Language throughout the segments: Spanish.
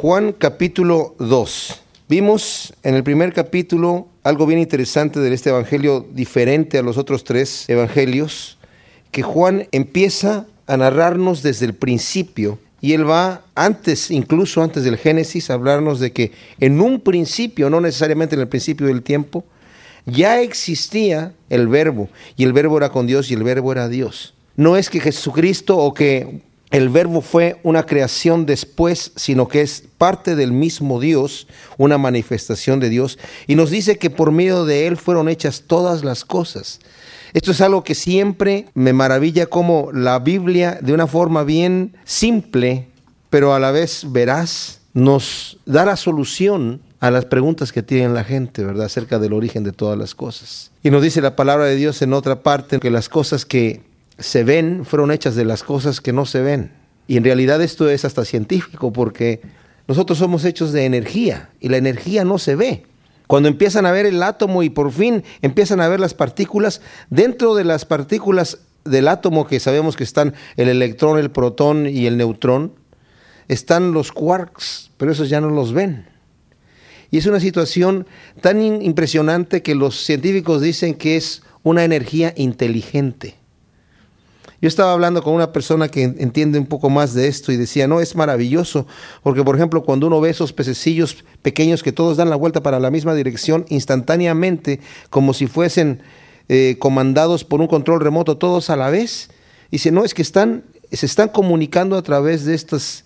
Juan capítulo 2. Vimos en el primer capítulo algo bien interesante de este evangelio diferente a los otros tres evangelios, que Juan empieza a narrarnos desde el principio y él va antes, incluso antes del Génesis, a hablarnos de que en un principio, no necesariamente en el principio del tiempo, ya existía el verbo y el verbo era con Dios y el verbo era Dios. No es que Jesucristo o que el verbo fue una creación después, sino que es parte del mismo Dios, una manifestación de Dios, y nos dice que por medio de Él fueron hechas todas las cosas. Esto es algo que siempre me maravilla como la Biblia, de una forma bien simple, pero a la vez veraz, nos da la solución a las preguntas que tiene la gente, ¿verdad?, acerca del origen de todas las cosas. Y nos dice la palabra de Dios en otra parte que las cosas que se ven fueron hechas de las cosas que no se ven. Y en realidad esto es hasta científico porque nosotros somos hechos de energía y la energía no se ve. Cuando empiezan a ver el átomo y por fin empiezan a ver las partículas, dentro de las partículas del átomo que sabemos que están el electrón, el protón y el neutrón, están los quarks, pero esos ya no los ven. Y es una situación tan impresionante que los científicos dicen que es una energía inteligente. Yo estaba hablando con una persona que entiende un poco más de esto y decía, no, es maravilloso, porque por ejemplo cuando uno ve esos pececillos pequeños que todos dan la vuelta para la misma dirección instantáneamente, como si fuesen eh, comandados por un control remoto todos a la vez, dice, no, es que están, se están comunicando a través de estas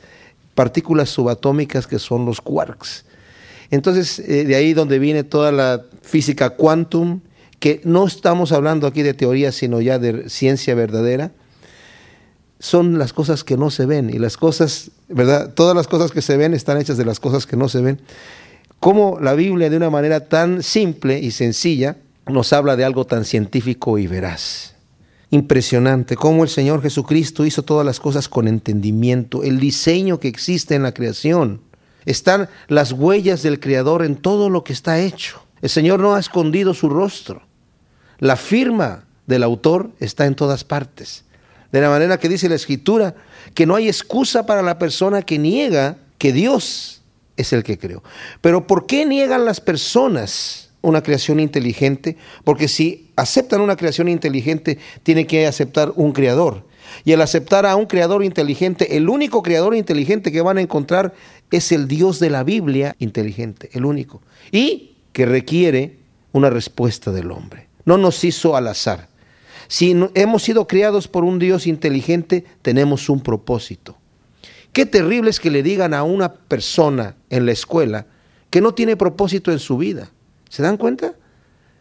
partículas subatómicas que son los quarks. Entonces, eh, de ahí donde viene toda la física quantum, que no estamos hablando aquí de teoría, sino ya de ciencia verdadera, son las cosas que no se ven y las cosas, ¿verdad? Todas las cosas que se ven están hechas de las cosas que no se ven. Como la Biblia de una manera tan simple y sencilla nos habla de algo tan científico y veraz. Impresionante cómo el Señor Jesucristo hizo todas las cosas con entendimiento, el diseño que existe en la creación. Están las huellas del Creador en todo lo que está hecho. El Señor no ha escondido su rostro. La firma del autor está en todas partes. De la manera que dice la escritura, que no hay excusa para la persona que niega que Dios es el que creó. Pero ¿por qué niegan las personas una creación inteligente? Porque si aceptan una creación inteligente, tienen que aceptar un creador. Y al aceptar a un creador inteligente, el único creador inteligente que van a encontrar es el Dios de la Biblia inteligente, el único. Y que requiere una respuesta del hombre. No nos hizo al azar. Si hemos sido criados por un Dios inteligente, tenemos un propósito. Qué terrible es que le digan a una persona en la escuela que no tiene propósito en su vida. ¿Se dan cuenta?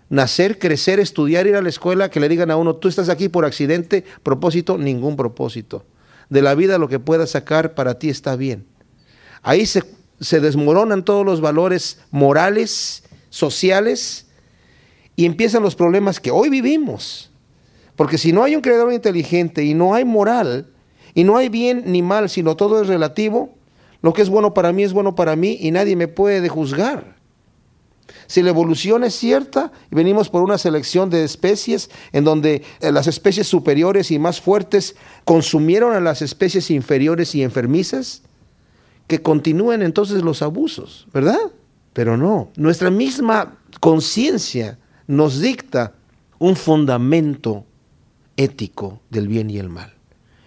Nacer, crecer, estudiar, ir a la escuela, que le digan a uno, tú estás aquí por accidente, propósito, ningún propósito. De la vida lo que puedas sacar para ti está bien. Ahí se, se desmoronan todos los valores morales, sociales, y empiezan los problemas que hoy vivimos. Porque si no hay un creador inteligente y no hay moral, y no hay bien ni mal, sino todo es relativo, lo que es bueno para mí es bueno para mí y nadie me puede juzgar. Si la evolución es cierta y venimos por una selección de especies en donde eh, las especies superiores y más fuertes consumieron a las especies inferiores y enfermizas, que continúen entonces los abusos, ¿verdad? Pero no, nuestra misma conciencia nos dicta un fundamento ético del bien y el mal.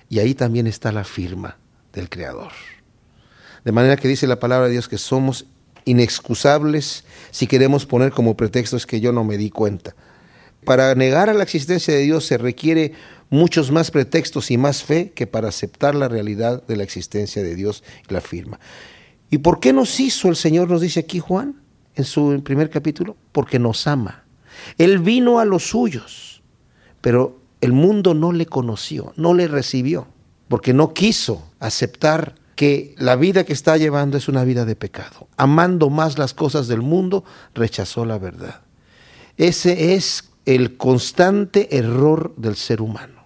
Y ahí también está la firma del Creador. De manera que dice la palabra de Dios que somos inexcusables si queremos poner como pretexto es que yo no me di cuenta. Para negar a la existencia de Dios se requiere muchos más pretextos y más fe que para aceptar la realidad de la existencia de Dios y la firma. ¿Y por qué nos hizo el Señor, nos dice aquí Juan, en su primer capítulo? Porque nos ama. Él vino a los suyos, pero el mundo no le conoció, no le recibió, porque no quiso aceptar que la vida que está llevando es una vida de pecado. Amando más las cosas del mundo, rechazó la verdad. Ese es el constante error del ser humano.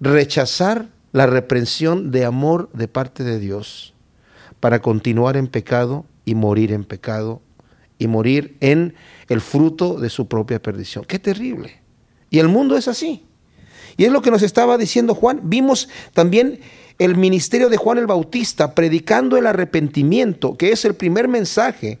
Rechazar la reprensión de amor de parte de Dios para continuar en pecado y morir en pecado y morir en el fruto de su propia perdición. Qué terrible. Y el mundo es así. Y es lo que nos estaba diciendo Juan. Vimos también el ministerio de Juan el Bautista predicando el arrepentimiento, que es el primer mensaje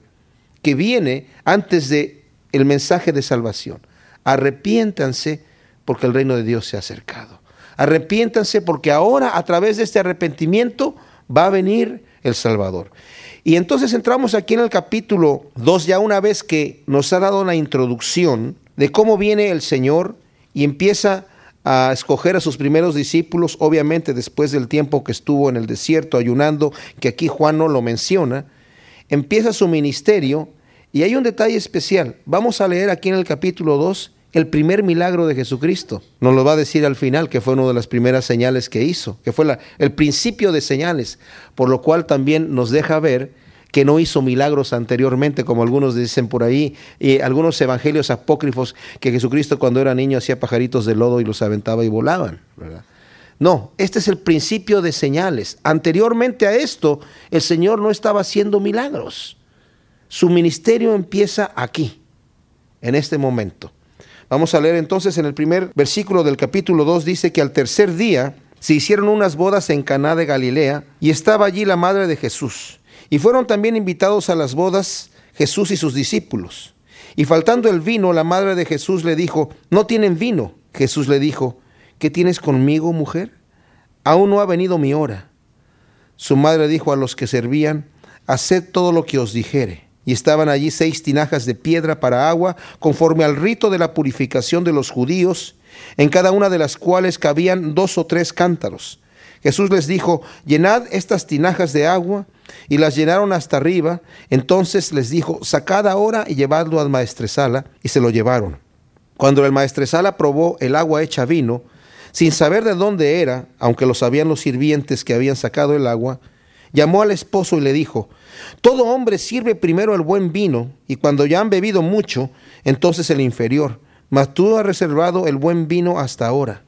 que viene antes de el mensaje de salvación. Arrepiéntanse porque el reino de Dios se ha acercado. Arrepiéntanse porque ahora a través de este arrepentimiento va a venir el Salvador. Y entonces entramos aquí en el capítulo 2 ya una vez que nos ha dado la introducción de cómo viene el Señor y empieza a escoger a sus primeros discípulos, obviamente después del tiempo que estuvo en el desierto ayunando, que aquí Juan no lo menciona, empieza su ministerio y hay un detalle especial. Vamos a leer aquí en el capítulo 2 el primer milagro de Jesucristo. Nos lo va a decir al final, que fue una de las primeras señales que hizo, que fue el principio de señales, por lo cual también nos deja ver que no hizo milagros anteriormente, como algunos dicen por ahí, y algunos evangelios apócrifos, que Jesucristo cuando era niño hacía pajaritos de lodo y los aventaba y volaban. No, este es el principio de señales. Anteriormente a esto, el Señor no estaba haciendo milagros. Su ministerio empieza aquí, en este momento. Vamos a leer entonces en el primer versículo del capítulo 2 dice que al tercer día se hicieron unas bodas en Caná de Galilea y estaba allí la madre de Jesús. Y fueron también invitados a las bodas Jesús y sus discípulos. Y faltando el vino, la madre de Jesús le dijo, "No tienen vino." Jesús le dijo, "¿Qué tienes conmigo, mujer? Aún no ha venido mi hora." Su madre dijo a los que servían, "Haced todo lo que os dijere." y estaban allí seis tinajas de piedra para agua, conforme al rito de la purificación de los judíos, en cada una de las cuales cabían dos o tres cántaros. Jesús les dijo, llenad estas tinajas de agua, y las llenaron hasta arriba. Entonces les dijo, sacad ahora y llevadlo al maestresala, y se lo llevaron. Cuando el maestresala probó el agua hecha vino, sin saber de dónde era, aunque lo sabían los sirvientes que habían sacado el agua, llamó al esposo y le dijo, todo hombre sirve primero el buen vino, y cuando ya han bebido mucho, entonces el inferior. Mas tú has reservado el buen vino hasta ahora.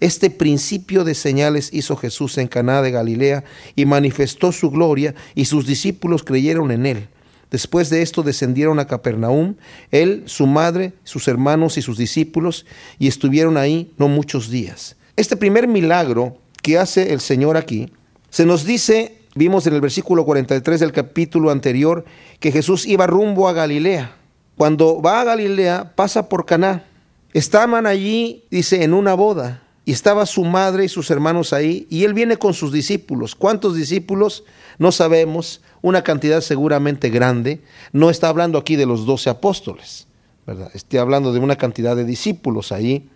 Este principio de señales hizo Jesús en Caná de Galilea y manifestó su gloria, y sus discípulos creyeron en él. Después de esto descendieron a Capernaum, él, su madre, sus hermanos y sus discípulos, y estuvieron ahí no muchos días. Este primer milagro que hace el Señor aquí, se nos dice Vimos en el versículo 43 del capítulo anterior que Jesús iba rumbo a Galilea. Cuando va a Galilea, pasa por Caná. Estaban allí, dice, en una boda. Y estaba su madre y sus hermanos ahí. Y él viene con sus discípulos. ¿Cuántos discípulos? No sabemos. Una cantidad seguramente grande. No está hablando aquí de los doce apóstoles. ¿verdad? Estoy hablando de una cantidad de discípulos ahí.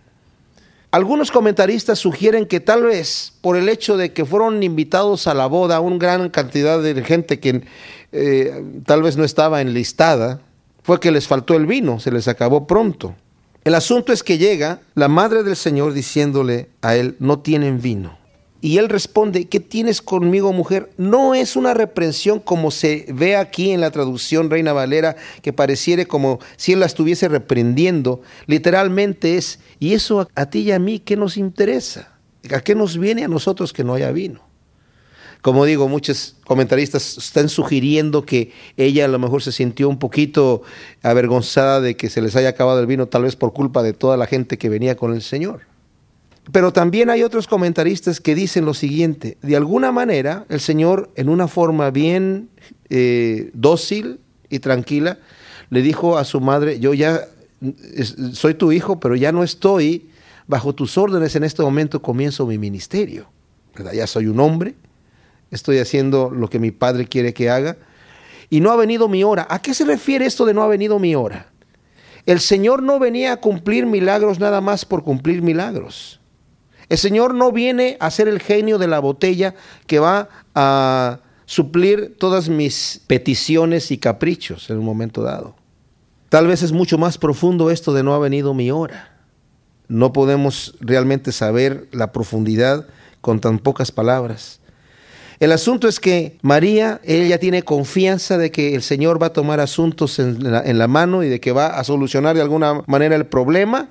Algunos comentaristas sugieren que tal vez por el hecho de que fueron invitados a la boda una gran cantidad de gente que eh, tal vez no estaba enlistada, fue que les faltó el vino, se les acabó pronto. El asunto es que llega la madre del Señor diciéndole a él, no tienen vino. Y él responde, ¿qué tienes conmigo, mujer? No es una reprensión como se ve aquí en la traducción Reina Valera, que pareciera como si él la estuviese reprendiendo. Literalmente es, ¿y eso a, ti y a mí qué nos interesa? ¿A qué nos viene a nosotros que no haya vino? Como digo, muchos comentaristas están sugiriendo que ella a lo mejor se sintió un poquito avergonzada de que se les haya acabado el vino, tal vez por culpa de toda la gente que venía con el Señor. Pero también hay otros comentaristas que dicen lo siguiente, de alguna manera el Señor en una forma bien eh, dócil y tranquila le dijo a su madre, yo ya soy tu hijo, pero ya no estoy bajo tus órdenes en este momento, comienzo mi ministerio. Ya soy un hombre, estoy haciendo lo que mi padre quiere que haga y no ha venido mi hora. ¿A qué se refiere esto de no ha venido mi hora? El Señor no venía a cumplir milagros nada más por cumplir milagros. El Señor no viene a ser el genio de la botella que va a suplir todas mis peticiones y caprichos en un momento dado. Tal vez es mucho más profundo esto de no ha venido mi hora. No podemos realmente saber la profundidad con tan pocas palabras. El asunto es que María, ella tiene confianza de que el Señor va a tomar asuntos en la, mano y de que va a solucionar de alguna manera el problema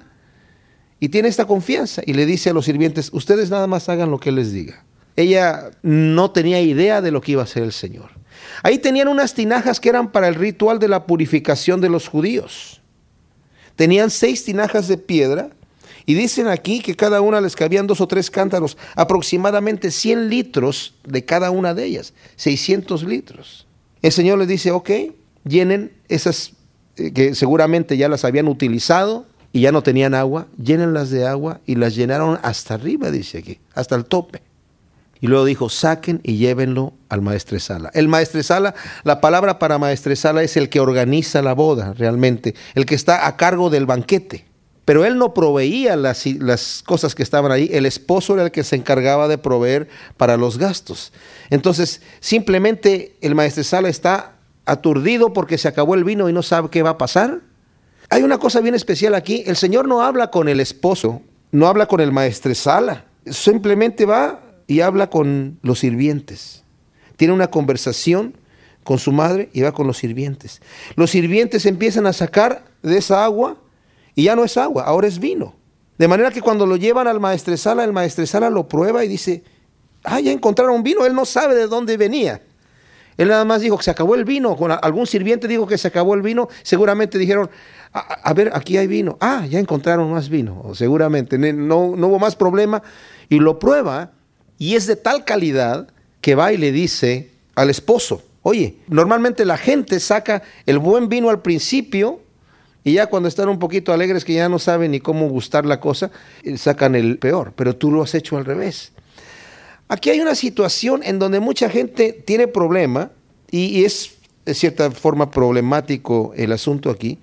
y tiene esta confianza y le dice a los sirvientes, ustedes nada más hagan lo que les diga. Ella no tenía idea de lo que iba a hacer el Señor. Ahí tenían unas tinajas que eran para el ritual de la purificación de los judíos. Tenían seis tinajas de piedra Y dicen aquí que cada una les cabían dos o tres cántaros, aproximadamente 100 litros de cada una de ellas, 600 litros. El Señor les dice, ok, llenen esas eh, que seguramente ya las habían utilizado y ya no tenían agua, llénenlas de agua y las llenaron hasta arriba, dice aquí, hasta el tope. Y luego dijo, saquen y llévenlo al maestresala. El maestresala, la palabra para maestresala es el que organiza la boda realmente, el que está a cargo del banquete. Pero él no proveía las, las, cosas que estaban ahí, el esposo era el que se encargaba de proveer para los gastos. Entonces, simplemente el maestresala está aturdido porque se acabó el vino y no sabe qué va a pasar. Hay una cosa bien especial aquí, el Señor no habla con el esposo, no habla con el maestresala, simplemente va y habla con los sirvientes. Tiene una conversación con su madre y va con los sirvientes. Los sirvientes empiezan a sacar de esa agua y ya no es agua, ahora es vino. De manera que cuando lo llevan al maestresala, el maestresala lo prueba y dice, ah, ya encontraron vino, él no sabe de dónde venía. Él nada más dijo que se acabó el vino, con algún sirviente dijo que se acabó el vino, seguramente dijeron, a, ver, aquí hay vino. Ah, ya encontraron más vino, seguramente, no, no hubo más problema. Y lo prueba y es de tal calidad que va y le dice al esposo, oye, normalmente la gente saca el buen vino al principio y ya cuando están un poquito alegres que ya no saben ni cómo gustar la cosa, eh, sacan el peor, pero tú lo has hecho al revés. Aquí hay una situación en donde mucha gente tiene problema y, es de cierta forma problemático el asunto aquí,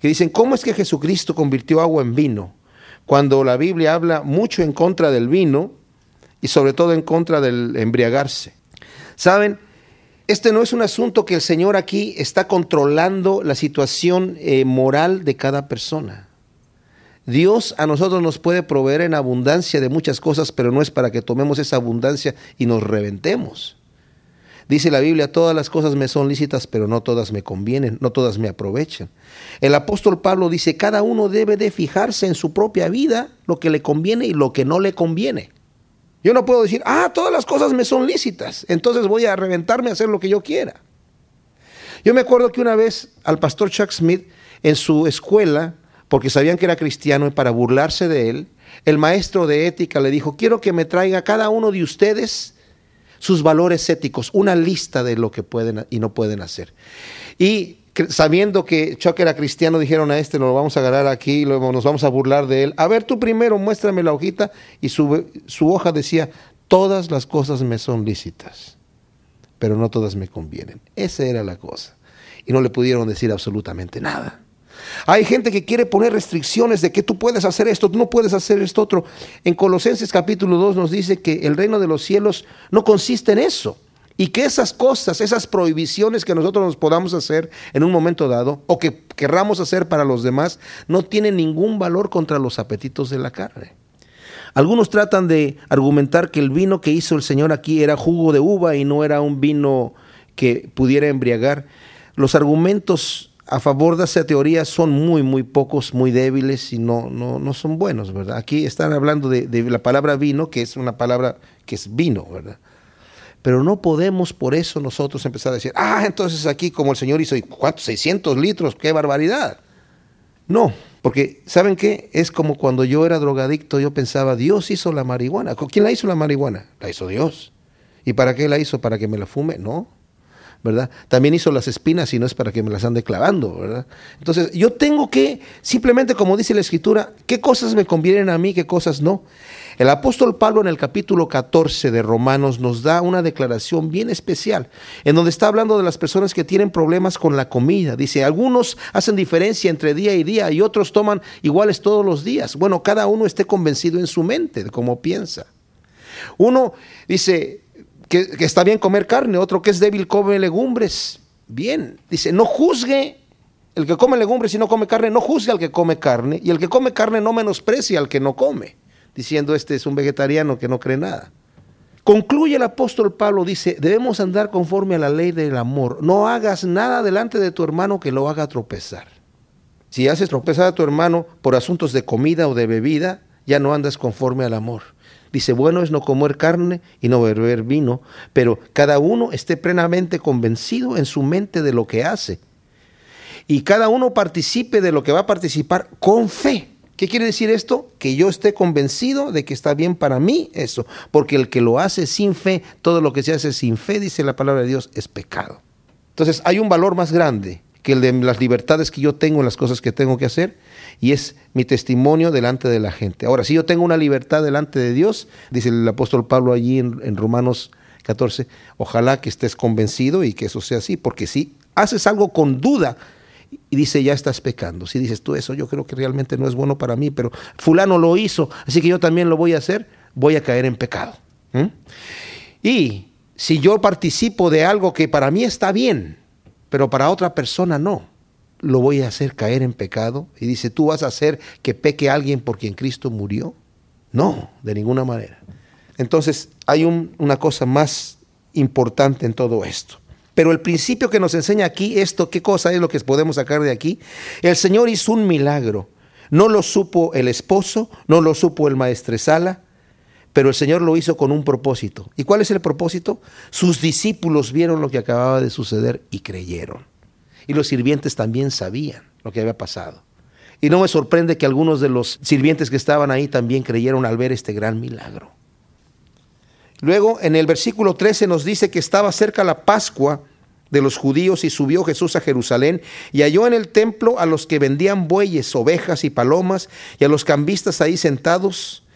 que dicen, ¿cómo es que Jesucristo convirtió agua en vino? Cuando la Biblia habla mucho en contra del vino y sobre todo en contra del embriagarse. ¿Saben? Este no es un asunto que el Señor aquí está controlando la situación eh, moral de cada persona. Dios a nosotros nos puede proveer en abundancia de muchas cosas, pero no es para que tomemos esa abundancia y nos reventemos. Dice la Biblia, todas las cosas me son lícitas, pero no todas me convienen, no todas me aprovechan. El apóstol Pablo dice, cada uno debe de fijarse en su propia vida lo que le conviene y lo que no le conviene. Yo no puedo decir, ah, todas las cosas me son lícitas, entonces voy a reventarme a hacer lo que yo quiera. Yo me acuerdo que una vez al pastor Chuck Smith en su escuela porque sabían que era cristiano y para burlarse de él, el maestro de ética le dijo, quiero que me traiga cada uno de ustedes sus valores éticos, una lista de lo que pueden y no pueden hacer. Y sabiendo que Chuck era cristiano, dijeron a este, lo vamos a agarrar aquí, luego nos vamos a burlar de él. A ver, tú primero muéstrame la hojita y su, su hoja decía, todas las cosas me son lícitas, pero no todas me convienen. Esa era la cosa. Y no le pudieron decir absolutamente nada. Hay gente que quiere poner restricciones de que tú puedes hacer esto, tú no puedes hacer esto otro. En Colosenses capítulo 2 nos dice que el reino de los cielos no consiste en eso. Y que esas cosas, esas prohibiciones que nosotros nos podamos hacer en un momento dado o que querramos hacer para los demás, no tienen ningún valor contra los apetitos de la carne. Algunos tratan de argumentar que el vino que hizo el Señor aquí era jugo de uva y no era un vino que pudiera embriagar. Los argumentos a favor de esa teoría son muy, muy pocos, muy débiles y no, no, no son buenos, ¿verdad? Aquí están hablando de, de, la palabra vino, que es una palabra que es vino, ¿verdad? Pero no podemos por eso nosotros empezar a decir, ah, entonces aquí como el Señor hizo, ¿cuántos? 600 litros, qué barbaridad. No, porque ¿saben qué? Es como cuando yo era drogadicto, yo pensaba, Dios hizo la marihuana. ¿Quién la hizo la marihuana? La hizo Dios. ¿Y para qué la hizo? ¿Para que me la fume? No. También hizo las espinas y no es para que me las ande clavando, ¿verdad? Entonces, yo tengo que, simplemente como dice la Escritura, qué cosas me convienen a mí, qué cosas no. El apóstol Pablo en el capítulo 14 de Romanos nos da una declaración bien especial, en donde está hablando de las personas que tienen problemas con la comida. Dice, algunos hacen diferencia entre día y día y otros toman iguales todos los días. Bueno, cada uno esté convencido en su mente de cómo piensa. Uno dice, que, está bien comer carne, otro que es débil come legumbres. Bien, dice, no juzgue el que come legumbres y no come carne, no juzgue al que come carne, y el que come carne no menosprecia al que no come, diciendo este es un vegetariano que no cree nada. Concluye el apóstol Pablo, dice, debemos andar conforme a la ley del amor. No hagas nada delante de tu hermano que lo haga tropezar. Si haces tropezar a tu hermano por asuntos de comida o de bebida, ya no andas conforme al amor. Dice, bueno es no comer carne y no beber vino, pero cada uno esté plenamente convencido en su mente de lo que hace. Y cada uno participe de lo que va a participar con fe, ¿Qué quiere decir esto? Que yo esté convencido de que está bien para mí eso, porque el que lo hace sin fe, todo lo que se hace sin fe, dice la palabra de Dios, es pecado. Entonces hay un valor más grande que de las libertades que yo tengo en las cosas que tengo que hacer, y es mi testimonio delante de la gente. Ahora, si yo tengo una libertad delante de Dios, dice el apóstol Pablo allí en, en Romanos 14, ojalá que estés convencido y que eso sea así, porque si haces algo con duda, y dice, ya estás pecando. Si dices tú eso, yo creo que realmente no es bueno para mí, pero fulano lo hizo, así que yo también lo voy a hacer, voy a caer en pecado. Y si yo participo de algo que para mí está bien, pero para otra persona no, lo voy a hacer caer en pecado. Y dice, ¿tú vas a hacer que peque alguien por quien Cristo murió? No, de ninguna manera. Entonces hay una cosa más importante en todo esto. Pero el principio que nos enseña aquí esto, ¿qué cosa es lo que podemos sacar de aquí? El Señor hizo un milagro. No lo supo el esposo, no lo supo el maestresala, pero el Señor lo hizo con un propósito. ¿Y cuál es el propósito? Sus discípulos vieron lo que acababa de suceder y creyeron. Y los sirvientes también sabían lo que había pasado. Y no me sorprende que algunos de los sirvientes que estaban ahí también creyeron al ver este gran milagro. Luego en el versículo 13 nos dice que estaba cerca la Pascua de los judíos y subió Jesús a Jerusalén y halló en el templo a los que vendían bueyes, ovejas y palomas y a los cambistas ahí sentados.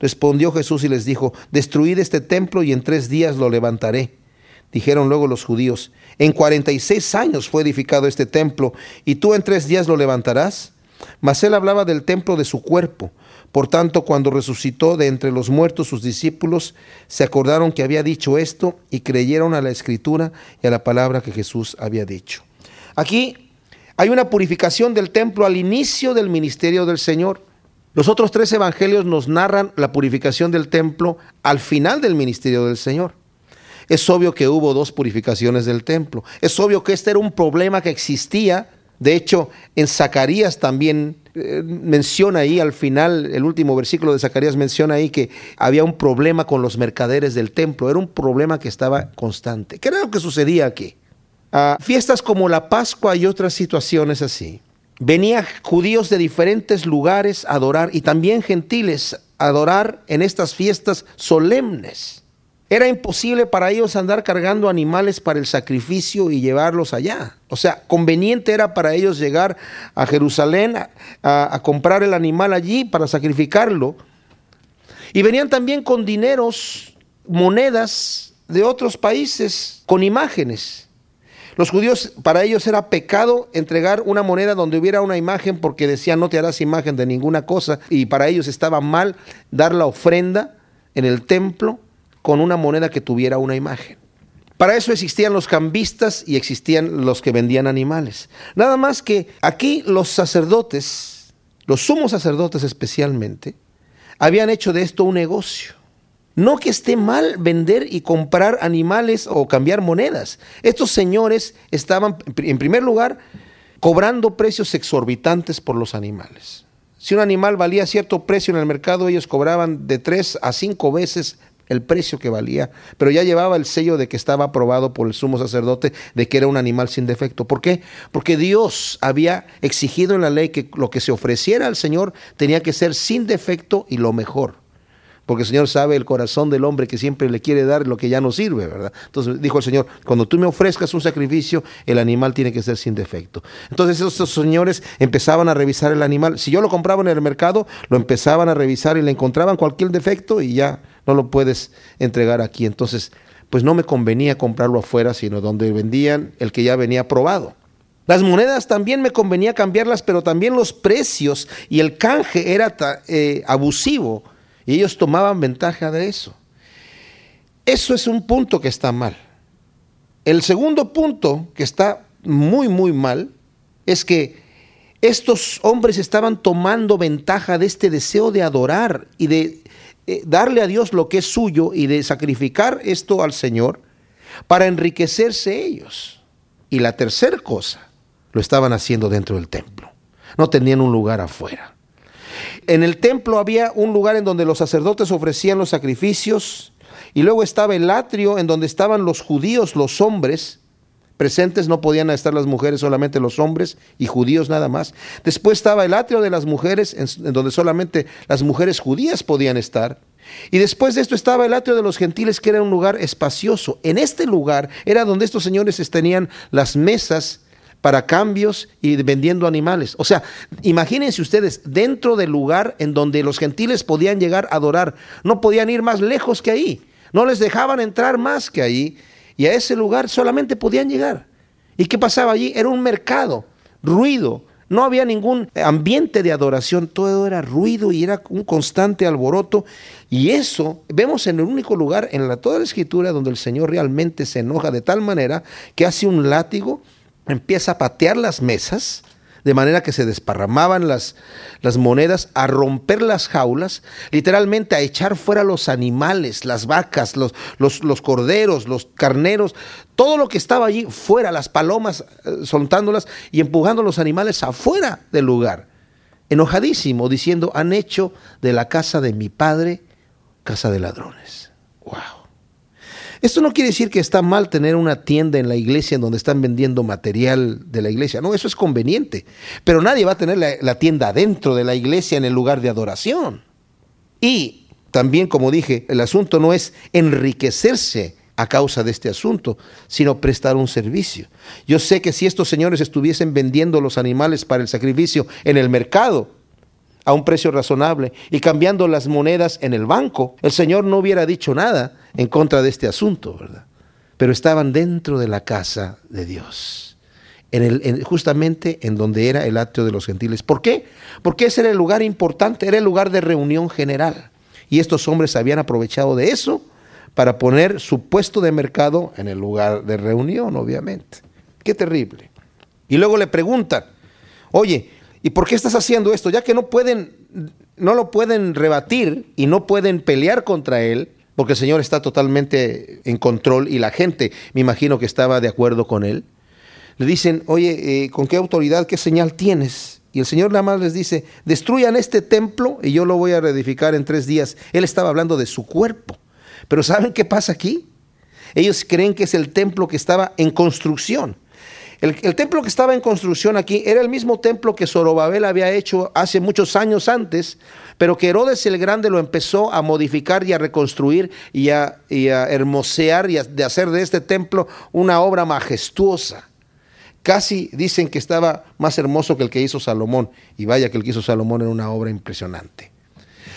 Respondió Jesús y les dijo, destruid este templo y en tres días lo levantaré. Dijeron luego los judíos, en cuarenta y seis años fue edificado este templo, y tú en tres días lo levantarás. Mas él hablaba del templo de su cuerpo. Por tanto, cuando resucitó de entre los muertos sus discípulos, se acordaron que había dicho esto y creyeron a la escritura y a la palabra que Jesús había dicho. Aquí hay una purificación del templo al inicio del ministerio del Señor. Los otros tres evangelios nos narran la purificación del templo al final del ministerio del Señor. Es obvio que hubo dos purificaciones del templo. Es obvio que este era un problema que existía. De hecho, en Zacarías también eh, menciona ahí al final, el último versículo de Zacarías menciona ahí que había un problema con los mercaderes del templo, era un problema que estaba constante. ¿Qué era lo que sucedía aquí? A fiestas como la Pascua y otras situaciones así. Venían judíos de diferentes lugares a adorar y también gentiles a adorar en estas fiestas solemnes. Era imposible para ellos andar cargando animales para el sacrificio y llevarlos allá. O sea, conveniente era para ellos llegar a Jerusalén a, comprar el animal allí para sacrificarlo. Y venían también con dineros, monedas de otros países, con imágenes. Los judíos, para ellos era pecado entregar una moneda donde hubiera una imagen porque decían no te harás imagen de ninguna cosa y para ellos estaba mal dar la ofrenda en el templo con una moneda que tuviera una imagen. Para eso existían los cambistas y existían los que vendían animales. Nada más que aquí los sacerdotes, los sumos sacerdotes especialmente, habían hecho de esto un negocio. No que esté mal vender y comprar animales o cambiar monedas. Estos señores estaban, en primer lugar, cobrando precios exorbitantes por los animales. Si un animal valía cierto precio en el mercado, ellos cobraban de tres a cinco veces el precio que valía, pero ya llevaba el sello de que estaba aprobado por el sumo sacerdote de que era un animal sin defecto. ¿Por qué? Porque Dios había exigido en la ley que lo que se ofreciera al Señor tenía que ser sin defecto y lo mejor. Porque el Señor sabe el corazón del hombre que siempre le quiere dar lo que ya no sirve, ¿verdad? Entonces dijo el Señor, cuando tú me ofrezcas un sacrificio, el animal tiene que ser sin defecto. Entonces esos señores empezaban a revisar el animal. Si yo lo compraba en el mercado, lo empezaban a revisar y le encontraban cualquier defecto y ya no lo puedes entregar aquí. Entonces, pues no me convenía comprarlo afuera, sino donde vendían el que ya venía probado. Las monedas también me convenía cambiarlas, pero también los precios y el canje era eh, abusivo y ellos tomaban ventaja de eso. Eso es un punto que está mal. El segundo punto que está muy, muy mal es que estos hombres estaban tomando ventaja de este deseo de adorar y de eh, darle a Dios lo que es suyo y de sacrificar esto al Señor para enriquecerse ellos. Y la tercera cosa, lo estaban haciendo dentro del templo. No tenían un lugar afuera. En el templo había un lugar en donde los sacerdotes ofrecían los sacrificios y luego estaba el atrio en donde estaban los judíos, los hombres, presentes no podían estar las mujeres, solamente los hombres y judíos nada más. Después estaba el atrio de las mujeres, en, donde solamente las mujeres judías podían estar. Y después de esto estaba el atrio de los gentiles, que era un lugar espacioso. En este lugar era donde estos señores tenían las mesas para cambios y vendiendo animales. O sea, imagínense ustedes, dentro del lugar en donde los gentiles podían llegar a adorar, no podían ir más lejos que ahí, no les dejaban entrar más que ahí, y a ese lugar solamente podían llegar. ¿Y qué pasaba allí? Era un mercado, ruido, no había ningún ambiente de adoración, todo era ruido y era un constante alboroto. Y eso vemos en el único lugar en la, toda la escritura donde el Señor realmente se enoja de tal manera que hace un látigo empieza a patear las mesas, de manera que se desparramaban las, las, monedas, a romper las jaulas, literalmente a echar fuera los animales, las vacas, los, los, los corderos, los carneros, todo lo que estaba allí fuera, las palomas eh, soltándolas y empujando los animales afuera del lugar. Enojadísimo, diciendo, han hecho de la casa de mi padre casa de ladrones. Esto no quiere decir que está mal tener una tienda en la iglesia en donde están vendiendo material de la iglesia. No, eso es conveniente. Pero nadie va a tener la, tienda dentro de la iglesia en el lugar de adoración. Y también, como dije, el asunto no es enriquecerse a causa de este asunto, sino prestar un servicio. Yo sé que si estos señores estuviesen vendiendo los animales para el sacrificio en el mercado, a un precio razonable y cambiando las monedas en el banco, el Señor no hubiera dicho nada en contra de este asunto, ¿verdad? Pero estaban dentro de la casa de Dios, en el, justamente en donde era el atrio de los gentiles. ¿Por qué? Porque ese era el lugar importante, era el lugar de reunión general. Y estos hombres habían aprovechado de eso para poner su puesto de mercado en el lugar de reunión, obviamente. Qué terrible. Y luego le preguntan, oye, ¿Y por qué estás haciendo esto? Ya que no pueden, no lo pueden rebatir y no pueden pelear contra él, porque el Señor está totalmente en control y la gente, me imagino que estaba de acuerdo con él. Le dicen, oye, eh, ¿con qué autoridad, qué señal tienes? Y el Señor nada más les dice, destruyan este templo y yo lo voy a reedificar en tres días. Él estaba hablando de su cuerpo. Pero ¿saben qué pasa aquí? Ellos creen que es el templo que estaba en construcción. El, templo que estaba en construcción aquí era el mismo templo que Zorobabel había hecho hace muchos años antes, pero que Herodes el Grande lo empezó a modificar y a reconstruir y a, hermosear y a, de hacer de este templo una obra majestuosa. Casi dicen que estaba más hermoso que el que hizo Salomón, y vaya que el que hizo Salomón era una obra impresionante.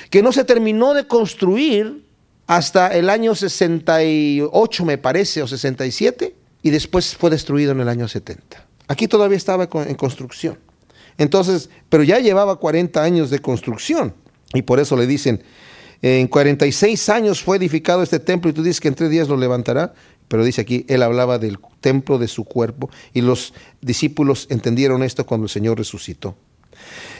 Que no se terminó de construir hasta el año 68, me parece, o 67 y después fue destruido en el año 70. Aquí todavía estaba en construcción. Entonces, pero ya llevaba 40 años de construcción y por eso le dicen, en 46 años fue edificado este templo y tú dices que en tres días lo levantará, pero dice aquí, él hablaba del templo de su cuerpo y los discípulos entendieron esto cuando el Señor resucitó.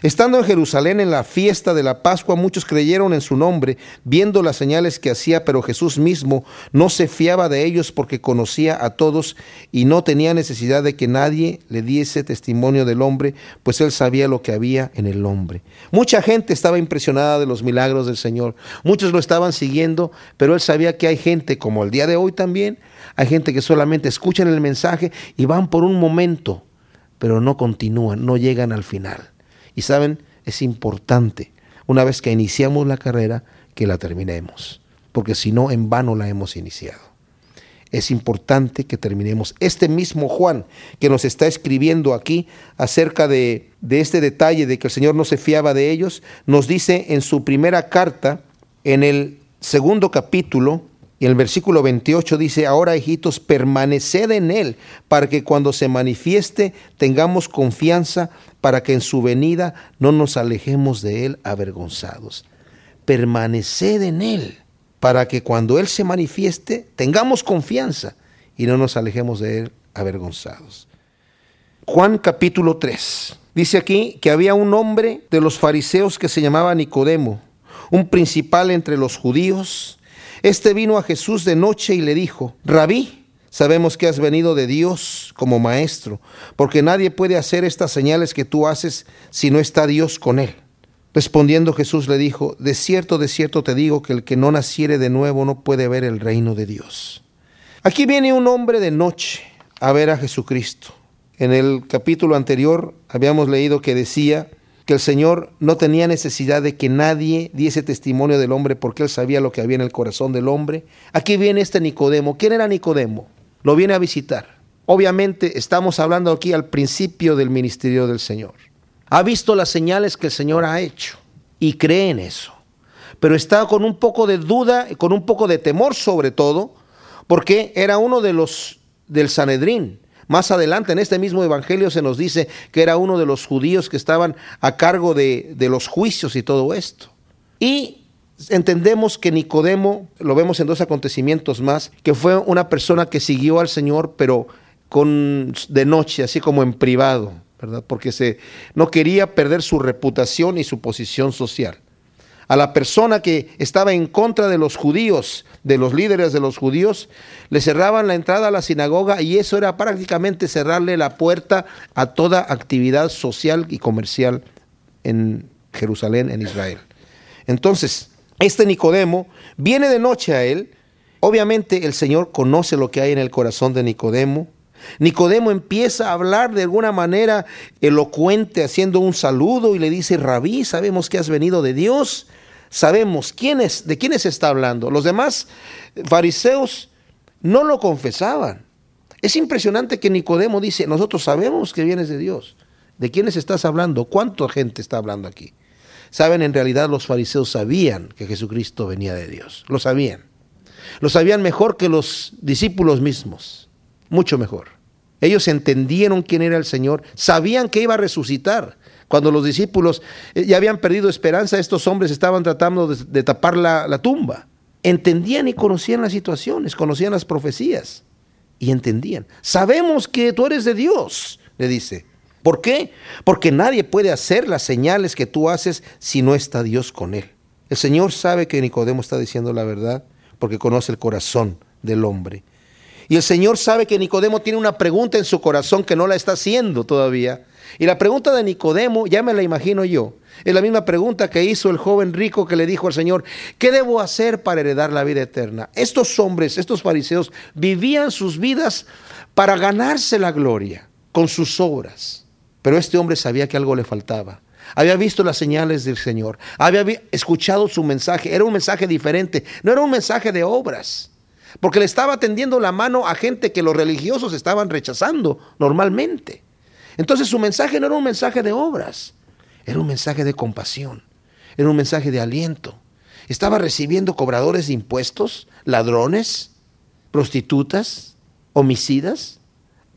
Estando en Jerusalén en la fiesta de la Pascua, muchos creyeron en su nombre, viendo las señales que hacía, pero Jesús mismo no se fiaba de ellos porque conocía a todos y no tenía necesidad de que nadie le diese testimonio del hombre, pues él sabía lo que había en el hombre. Mucha gente estaba impresionada de los milagros del Señor, muchos lo estaban siguiendo, pero él sabía que hay gente, como el día de hoy también, hay gente que solamente escuchan el mensaje y van por un momento, pero no continúan, no llegan al final. Y saben, es importante, una vez que iniciamos la carrera, que la terminemos, porque si no, en vano la hemos iniciado. Es importante que terminemos. Este mismo Juan que nos está escribiendo aquí acerca de, de este detalle de que el Señor no se fiaba de ellos, nos dice en su primera carta, en el segundo capítulo, y el versículo 28 dice, ahora hijitos, permaneced en Él, para que cuando se manifieste tengamos confianza, para que en su venida no nos alejemos de Él avergonzados. Permaneced en Él, para que cuando Él se manifieste tengamos confianza y no nos alejemos de Él avergonzados. Juan capítulo 3. Dice aquí que había un hombre de los fariseos que se llamaba Nicodemo un principal entre los judíos. Este vino a Jesús de noche y le dijo, Rabí, sabemos que has venido de Dios como maestro, porque nadie puede hacer estas señales que tú haces si no está Dios con él. Respondiendo Jesús le dijo, de cierto, de cierto te digo que el que no naciere de nuevo no puede ver el reino de Dios. Aquí viene un hombre de noche a ver a Jesucristo. En el capítulo anterior habíamos leído que decía que el Señor no tenía necesidad de que nadie diese testimonio del hombre porque él sabía lo que había en el corazón del hombre. Aquí viene este Nicodemo. ¿Quién era Nicodemo? Lo viene a visitar. Obviamente estamos hablando aquí al principio del ministerio del Señor. Ha visto las señales que el Señor ha hecho y cree en eso. Pero está con un poco de duda, con un poco de temor sobre todo, porque era uno de los del Sanedrín. Más adelante en este mismo evangelio se nos dice que era uno de los judíos que estaban a cargo de, los juicios y todo esto. Y entendemos que Nicodemo, lo vemos en dos acontecimientos más, que fue una persona que siguió al Señor, pero con, de noche, así como en privado, ¿verdad? Porque se, no quería perder su reputación y su posición social a la persona que estaba en contra de los judíos, de los líderes de los judíos, le cerraban la entrada a la sinagoga y eso era prácticamente cerrarle la puerta a toda actividad social y comercial en Jerusalén, en Israel. Entonces, este Nicodemo viene de noche a él. Obviamente el Señor conoce lo que hay en el corazón de Nicodemo. Nicodemo empieza a hablar de alguna manera elocuente, haciendo un saludo y le dice, rabí, sabemos que has venido de Dios sabemos quién es, de quiénes está hablando. Los demás fariseos no lo confesaban. Es impresionante que Nicodemo dice, nosotros sabemos que vienes de Dios. ¿De quiénes estás hablando? ¿Cuánta gente está hablando aquí? Saben, en realidad los fariseos sabían que Jesucristo venía de Dios. Lo sabían. Lo sabían mejor que los discípulos mismos. Mucho mejor. Ellos entendieron quién era el Señor, sabían que iba a resucitar. Cuando los discípulos eh, ya habían perdido esperanza, estos hombres estaban tratando de, tapar la, la tumba. Entendían y conocían las situaciones, conocían las profecías y entendían. Sabemos que tú eres de Dios, le dice. ¿Por qué? Porque nadie puede hacer las señales que tú haces si no está Dios con él. El Señor sabe que Nicodemo está diciendo la verdad porque conoce el corazón del hombre. Y el Señor sabe que Nicodemo tiene una pregunta en su corazón que no la está haciendo todavía. Y la pregunta de Nicodemo, ya me la imagino yo, es la misma pregunta que hizo el joven rico que le dijo al Señor, ¿qué debo hacer para heredar la vida eterna? Estos hombres, estos fariseos, vivían sus vidas para ganarse la gloria con sus obras. Pero este hombre sabía que algo le faltaba. Había visto las señales del Señor, había escuchado su mensaje, era un mensaje diferente, no era un mensaje de obras, porque le estaba tendiendo la mano a gente que los religiosos estaban rechazando normalmente. Entonces su mensaje no era un mensaje de obras, era un mensaje de compasión, era un mensaje de aliento. Estaba recibiendo cobradores de impuestos, ladrones, prostitutas, homicidas,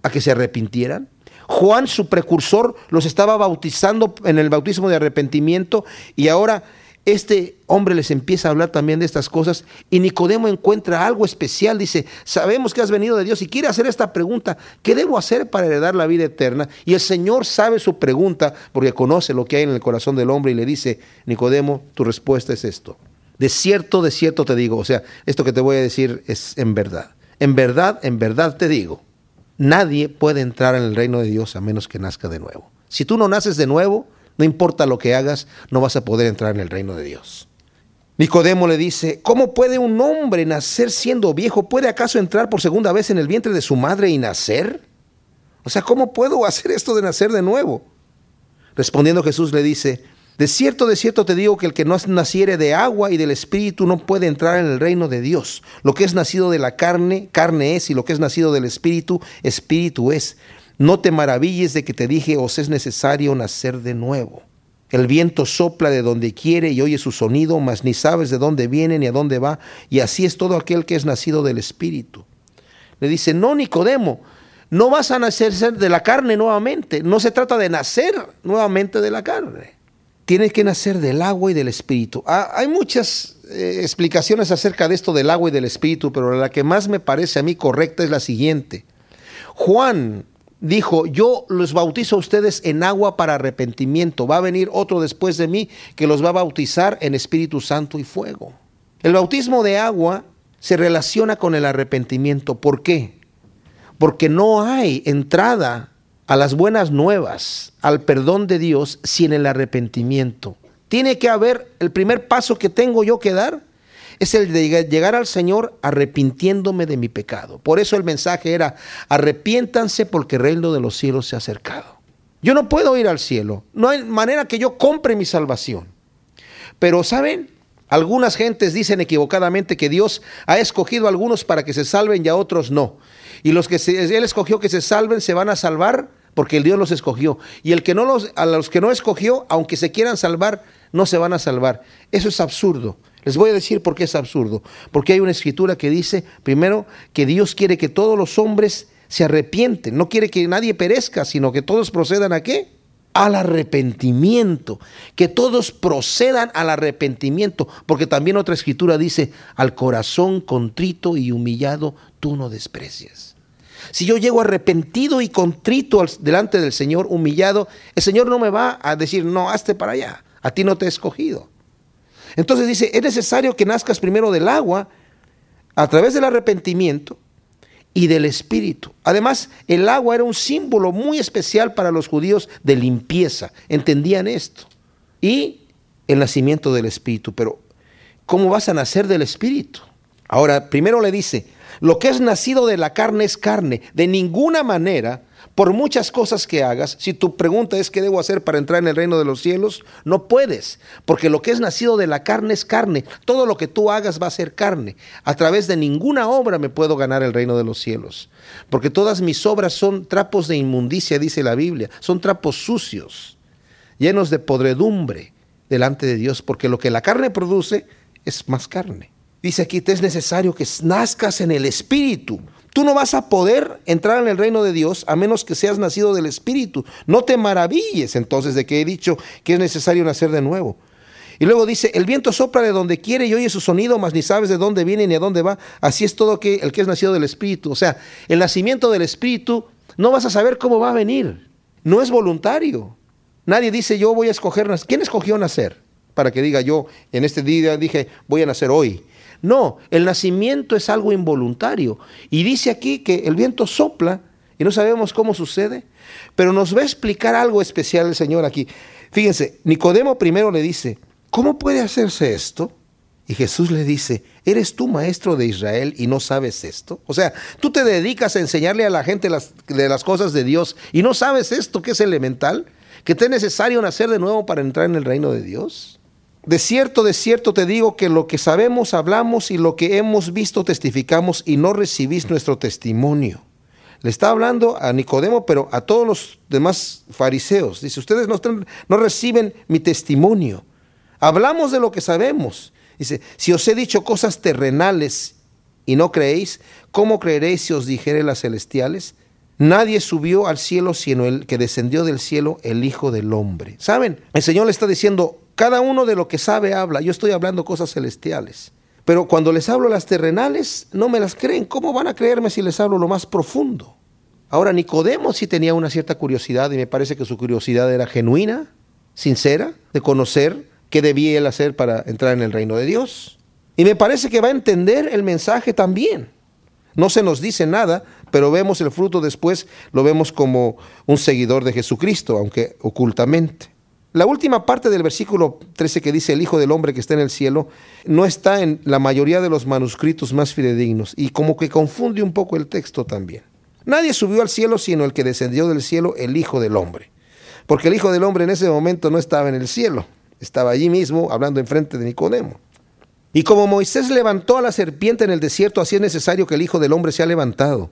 a que se arrepintieran. Juan, su precursor, los estaba bautizando en el bautismo de arrepentimiento y ahora este hombre les empieza a hablar también de estas cosas y Nicodemo encuentra algo especial. Dice, sabemos que has venido de Dios y quiere hacer esta pregunta, ¿qué debo hacer para heredar la vida eterna? Y el Señor sabe su pregunta porque conoce lo que hay en el corazón del hombre y le dice, Nicodemo, tu respuesta es esto. De cierto, de cierto te digo, o sea, esto que te voy a decir es en verdad. En verdad, en verdad te digo, nadie puede entrar en el reino de Dios a menos que nazca de nuevo. Si tú no naces de nuevo, no importa lo que hagas, no vas a poder entrar en el reino de Dios. Nicodemo le dice, ¿cómo puede un hombre nacer siendo viejo? ¿Puede acaso entrar por segunda vez en el vientre de su madre y nacer? O sea, ¿cómo puedo hacer esto de nacer de nuevo? Respondiendo Jesús le dice, de cierto, de cierto te digo que el que no naciere de agua y del Espíritu no puede entrar en el reino de Dios. Lo que es nacido de la carne, carne es, y lo que es nacido del Espíritu, Espíritu es. No te maravilles de que te dije, os es necesario nacer de nuevo. El viento sopla de donde quiere y oye su sonido, mas ni sabes de dónde viene ni a dónde va, y así es todo aquel que es nacido del Espíritu. Le dice, no, Nicodemo, no vas a nacer de la carne nuevamente, no se trata de nacer nuevamente de la carne. Tienes que nacer del agua y del Espíritu. Ah, hay muchas eh, explicaciones acerca de esto del agua y del Espíritu, pero la que más me parece a mí correcta es la siguiente. Juan dijo, yo los bautizo a ustedes en agua para arrepentimiento. Va a venir otro después de mí que los va a bautizar en Espíritu Santo y fuego. El bautismo de agua se relaciona con el arrepentimiento. ¿Por qué? Porque no hay entrada a las buenas nuevas, al perdón de Dios, sin el arrepentimiento. Tiene que haber, el primer paso que tengo yo que dar es el de llegar al Señor arrepintiéndome de mi pecado. Por eso el mensaje era, arrepiéntanse porque el reino de los cielos se ha acercado. Yo no puedo ir al cielo, no hay manera que yo compre mi salvación. Pero, ¿saben? Algunas gentes dicen equivocadamente que Dios ha escogido a algunos para que se salven y a otros no. Y los que Él escogió que se salven se van a salvar porque el Dios los escogió. Y el que no los, a los que no escogió, aunque se quieran salvar, no se van a salvar. Eso es absurdo. Les voy a decir por qué es absurdo. Porque hay una escritura que dice, primero, que Dios quiere que todos los hombres se arrepienten. No quiere que nadie perezca, sino que todos procedan a qué? Al arrepentimiento. Que todos procedan al arrepentimiento. Porque también otra escritura dice, al corazón contrito y humillado tú no desprecias. Si yo llego arrepentido y contrito delante del Señor, humillado, el Señor no me va a decir, no, hazte para allá, a ti no te he escogido. Entonces dice, es necesario que nazcas primero del agua, a través del arrepentimiento y del Espíritu. Además, el agua era un símbolo muy especial para los judíos de limpieza, entendían esto. Y el nacimiento del Espíritu, pero ¿cómo vas a nacer del Espíritu? Ahora, primero le dice, lo que es nacido de la carne es carne. De ninguna manera, por muchas cosas que hagas, si tu pregunta es qué debo hacer para entrar en el reino de los cielos, no puedes, porque lo que es nacido de la carne es carne. Todo lo que tú hagas va a ser carne. A través de ninguna obra me puedo ganar el reino de los cielos, porque todas mis obras son trapos de inmundicia, dice la Biblia, son trapos sucios, llenos de podredumbre delante de Dios, porque lo que la carne produce es más carne. Dice aquí, te es necesario que nazcas en el Espíritu. Tú no vas a poder entrar en el reino de Dios a menos que seas nacido del Espíritu. No te maravilles entonces de que he dicho que es necesario nacer de nuevo. Y luego dice, el viento sopla de donde quiere y oye su sonido, mas ni sabes de dónde viene ni a dónde va. Así es todo que, el que es nacido del Espíritu. O sea, el nacimiento del Espíritu no vas a saber cómo va a venir. No es voluntario. Nadie dice yo voy a escoger. ¿Quién escogió nacer? Para que diga yo en este día dije voy a nacer hoy. No, el nacimiento es algo involuntario. Y dice aquí que el viento sopla y no sabemos cómo sucede, pero nos va a explicar algo especial el Señor aquí. Fíjense, Nicodemo primero le dice, ¿cómo puede hacerse esto? Y Jesús le dice, ¿eres tú maestro de Israel y no sabes esto? O sea, tú te dedicas a enseñarle a la gente las, de las cosas de Dios y no sabes esto que es elemental, que te es necesario nacer de nuevo para entrar en el reino de Dios. De cierto, de cierto te digo que lo que sabemos hablamos y lo que hemos visto testificamos y no recibís nuestro testimonio. Le está hablando a Nicodemo, pero a todos los demás fariseos. Dice, ustedes no, reciben mi testimonio. Hablamos de lo que sabemos. Dice, si os he dicho cosas terrenales y no creéis, ¿cómo creeréis si os dijere las celestiales? Nadie subió al cielo sino el que descendió del cielo, el Hijo del Hombre. ¿Saben? El Señor le está diciendo, cada uno de lo que sabe habla. Yo estoy hablando cosas celestiales. Pero cuando les hablo las terrenales, no me las creen. ¿Cómo van a creerme si les hablo lo más profundo? Ahora, Nicodemo sí tenía una cierta curiosidad y me parece que su curiosidad era genuina, sincera, de conocer qué debía él hacer para entrar en el reino de Dios. Y me parece que va a entender el mensaje también. No se nos dice nada, pero vemos el fruto después, lo vemos como un seguidor de Jesucristo, aunque ocultamente. La última parte del versículo 13 que dice el Hijo del Hombre que está en el cielo no está en la mayoría de los manuscritos más fidedignos y como que confunde un poco el texto también. Nadie subió al cielo sino el que descendió del cielo, el Hijo del Hombre. Porque el Hijo del Hombre en ese momento no estaba en el cielo, estaba allí mismo hablando enfrente de Nicodemo. Y como Moisés levantó a la serpiente en el desierto, así es necesario que el Hijo del Hombre sea levantado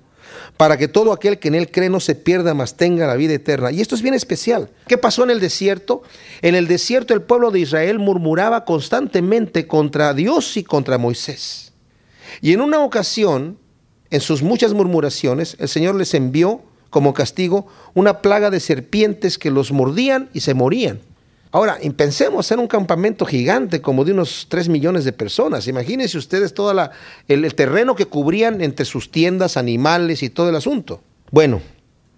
para que todo aquel que en él cree no se pierda, mas tenga la vida eterna. Y esto es bien especial. ¿Qué pasó en el desierto? En el desierto el pueblo de Israel murmuraba constantemente contra Dios y contra Moisés. Y en una ocasión, en sus muchas murmuraciones, el Señor les envió como castigo una plaga de serpientes que los mordían y se morían. Ahora, pensemos en un campamento gigante como de unos 3 millones de personas. Imagínense ustedes todo el, el terreno que cubrían entre sus tiendas, animales y todo el asunto. Bueno,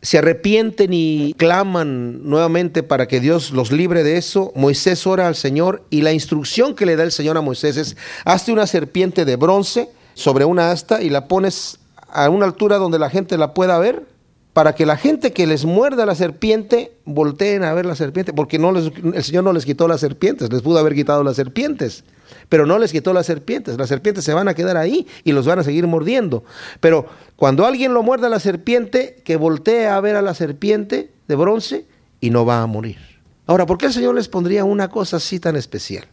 se arrepienten y claman nuevamente para que Dios los libre de eso, Moisés ora al Señor y la instrucción que le da el Señor a Moisés es, hazte una serpiente de bronce sobre una asta y la pones a una altura donde la gente la pueda ver, para que la gente que les muerda la serpiente volteen a ver la serpiente, porque no les, el Señor no les quitó las serpientes, les pudo haber quitado las serpientes, pero no les quitó las serpientes, las serpientes se van a quedar ahí y los van a seguir mordiendo. Pero cuando alguien lo muerda la serpiente, que voltee a ver a la serpiente de bronce y no va a morir. Ahora, ¿por qué el Señor les pondría una cosa así tan especial?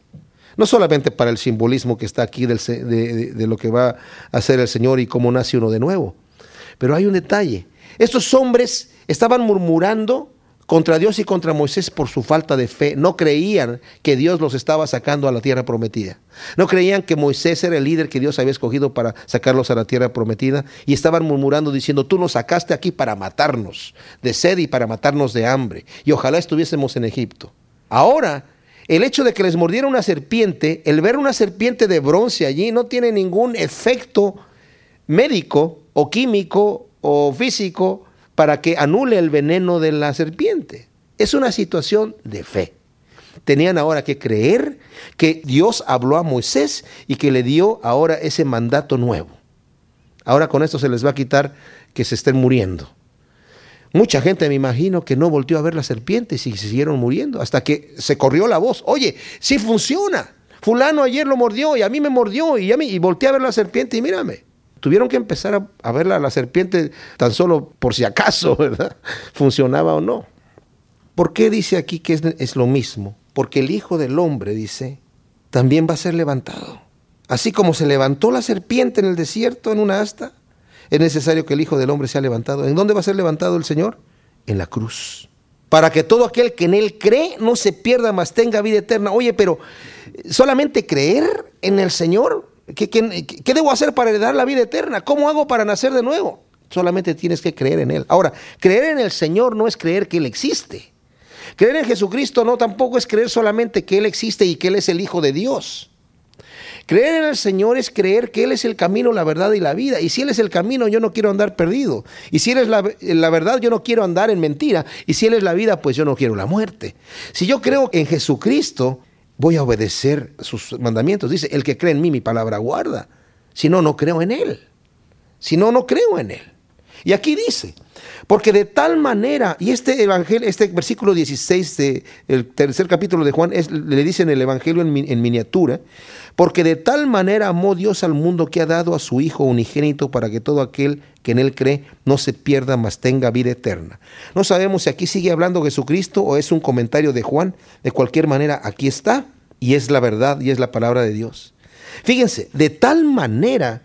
No solamente para el simbolismo que está aquí de, de lo que va a hacer el Señor y cómo nace uno de nuevo, pero hay un detalle estos hombres estaban murmurando contra Dios y contra Moisés por su falta de fe. No creían que Dios los estaba sacando a la tierra prometida. No creían que Moisés era el líder que Dios había escogido para sacarlos a la tierra prometida. Y estaban murmurando diciendo, tú nos sacaste aquí para matarnos de sed y para matarnos de hambre. Y ojalá estuviésemos en Egipto. Ahora, el hecho de que les mordiera una serpiente, el ver una serpiente de bronce allí, no tiene ningún efecto médico o químico o físico para que anule el veneno de la serpiente. Es una situación de fe. Tenían ahora que creer que Dios habló a Moisés y que le dio ahora ese mandato nuevo. Ahora con esto se les va a quitar que se estén muriendo. Mucha gente me imagino que no volvió a ver la serpiente y se siguieron muriendo hasta que se corrió la voz. Oye, sí funciona. Fulano ayer lo mordió y a mí me mordió y, a mí, y volteé a ver la serpiente y mírame. Tuvieron que empezar a, a ver la, serpiente tan solo por si acaso, ¿verdad? Funcionaba o no. ¿Por qué dice aquí que es, es lo mismo? Porque el Hijo del Hombre, dice, también va a ser levantado. Así como se levantó la serpiente en el desierto en una asta, es necesario que el Hijo del Hombre sea levantado. ¿En dónde va a ser levantado el Señor? En la cruz. Para que todo aquel que en Él cree no se pierda, mas tenga vida eterna. Oye, pero solamente creer en el Señor ¿Qué, debo hacer para heredar la vida eterna? ¿Cómo hago para nacer de nuevo? Solamente tienes que creer en Él. Ahora, creer en el Señor no es creer que Él existe. Creer en Jesucristo no tampoco es creer solamente que Él existe y que Él es el Hijo de Dios. Creer en el Señor es creer que Él es el camino, la verdad y la vida. Y si Él es el camino, yo no quiero andar perdido. Y si Él es la, la, verdad, yo no quiero andar en mentira. Y si Él es la vida, pues yo no quiero la muerte. Si yo creo en Jesucristo, voy a obedecer sus mandamientos. Dice, el que cree en mí, mi palabra guarda. Si no, no creo en él. Si no, no creo en él. Y aquí dice, porque de tal manera, y este evangelio, este versículo 16 del tercer capítulo de Juan, es, le dicen el evangelio en, en, miniatura, porque de tal manera amó Dios al mundo que ha dado a su Hijo unigénito para que todo aquel que en él cree no se pierda, mas tenga vida eterna. No sabemos si aquí sigue hablando Jesucristo o es un comentario de Juan. De cualquier manera, aquí está y es la verdad y es la palabra de Dios. Fíjense, de tal manera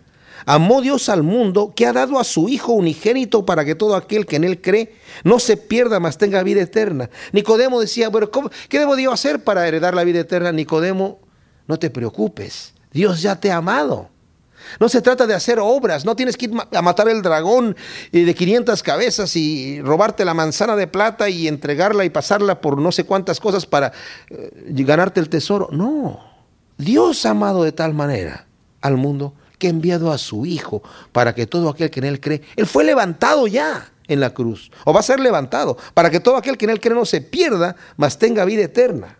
amó Dios al mundo que ha dado a su Hijo unigénito para que todo aquel que en él cree no se pierda, mas tenga vida eterna. Nicodemo decía, bueno, ¿qué debo yo hacer para heredar la vida eterna? Nicodemo, no te preocupes, Dios ya te ha amado. No se trata de hacer obras, no tienes que ir a matar el dragón de 500 cabezas y robarte la manzana de plata y entregarla y pasarla por no sé cuántas cosas para eh, ganarte el tesoro. No, Dios ha amado de tal manera al mundo que ha enviado a su Hijo para que todo aquel que en Él cree, Él fue levantado ya en la cruz, o va a ser levantado, para que todo aquel que en Él cree no se pierda, mas tenga vida eterna.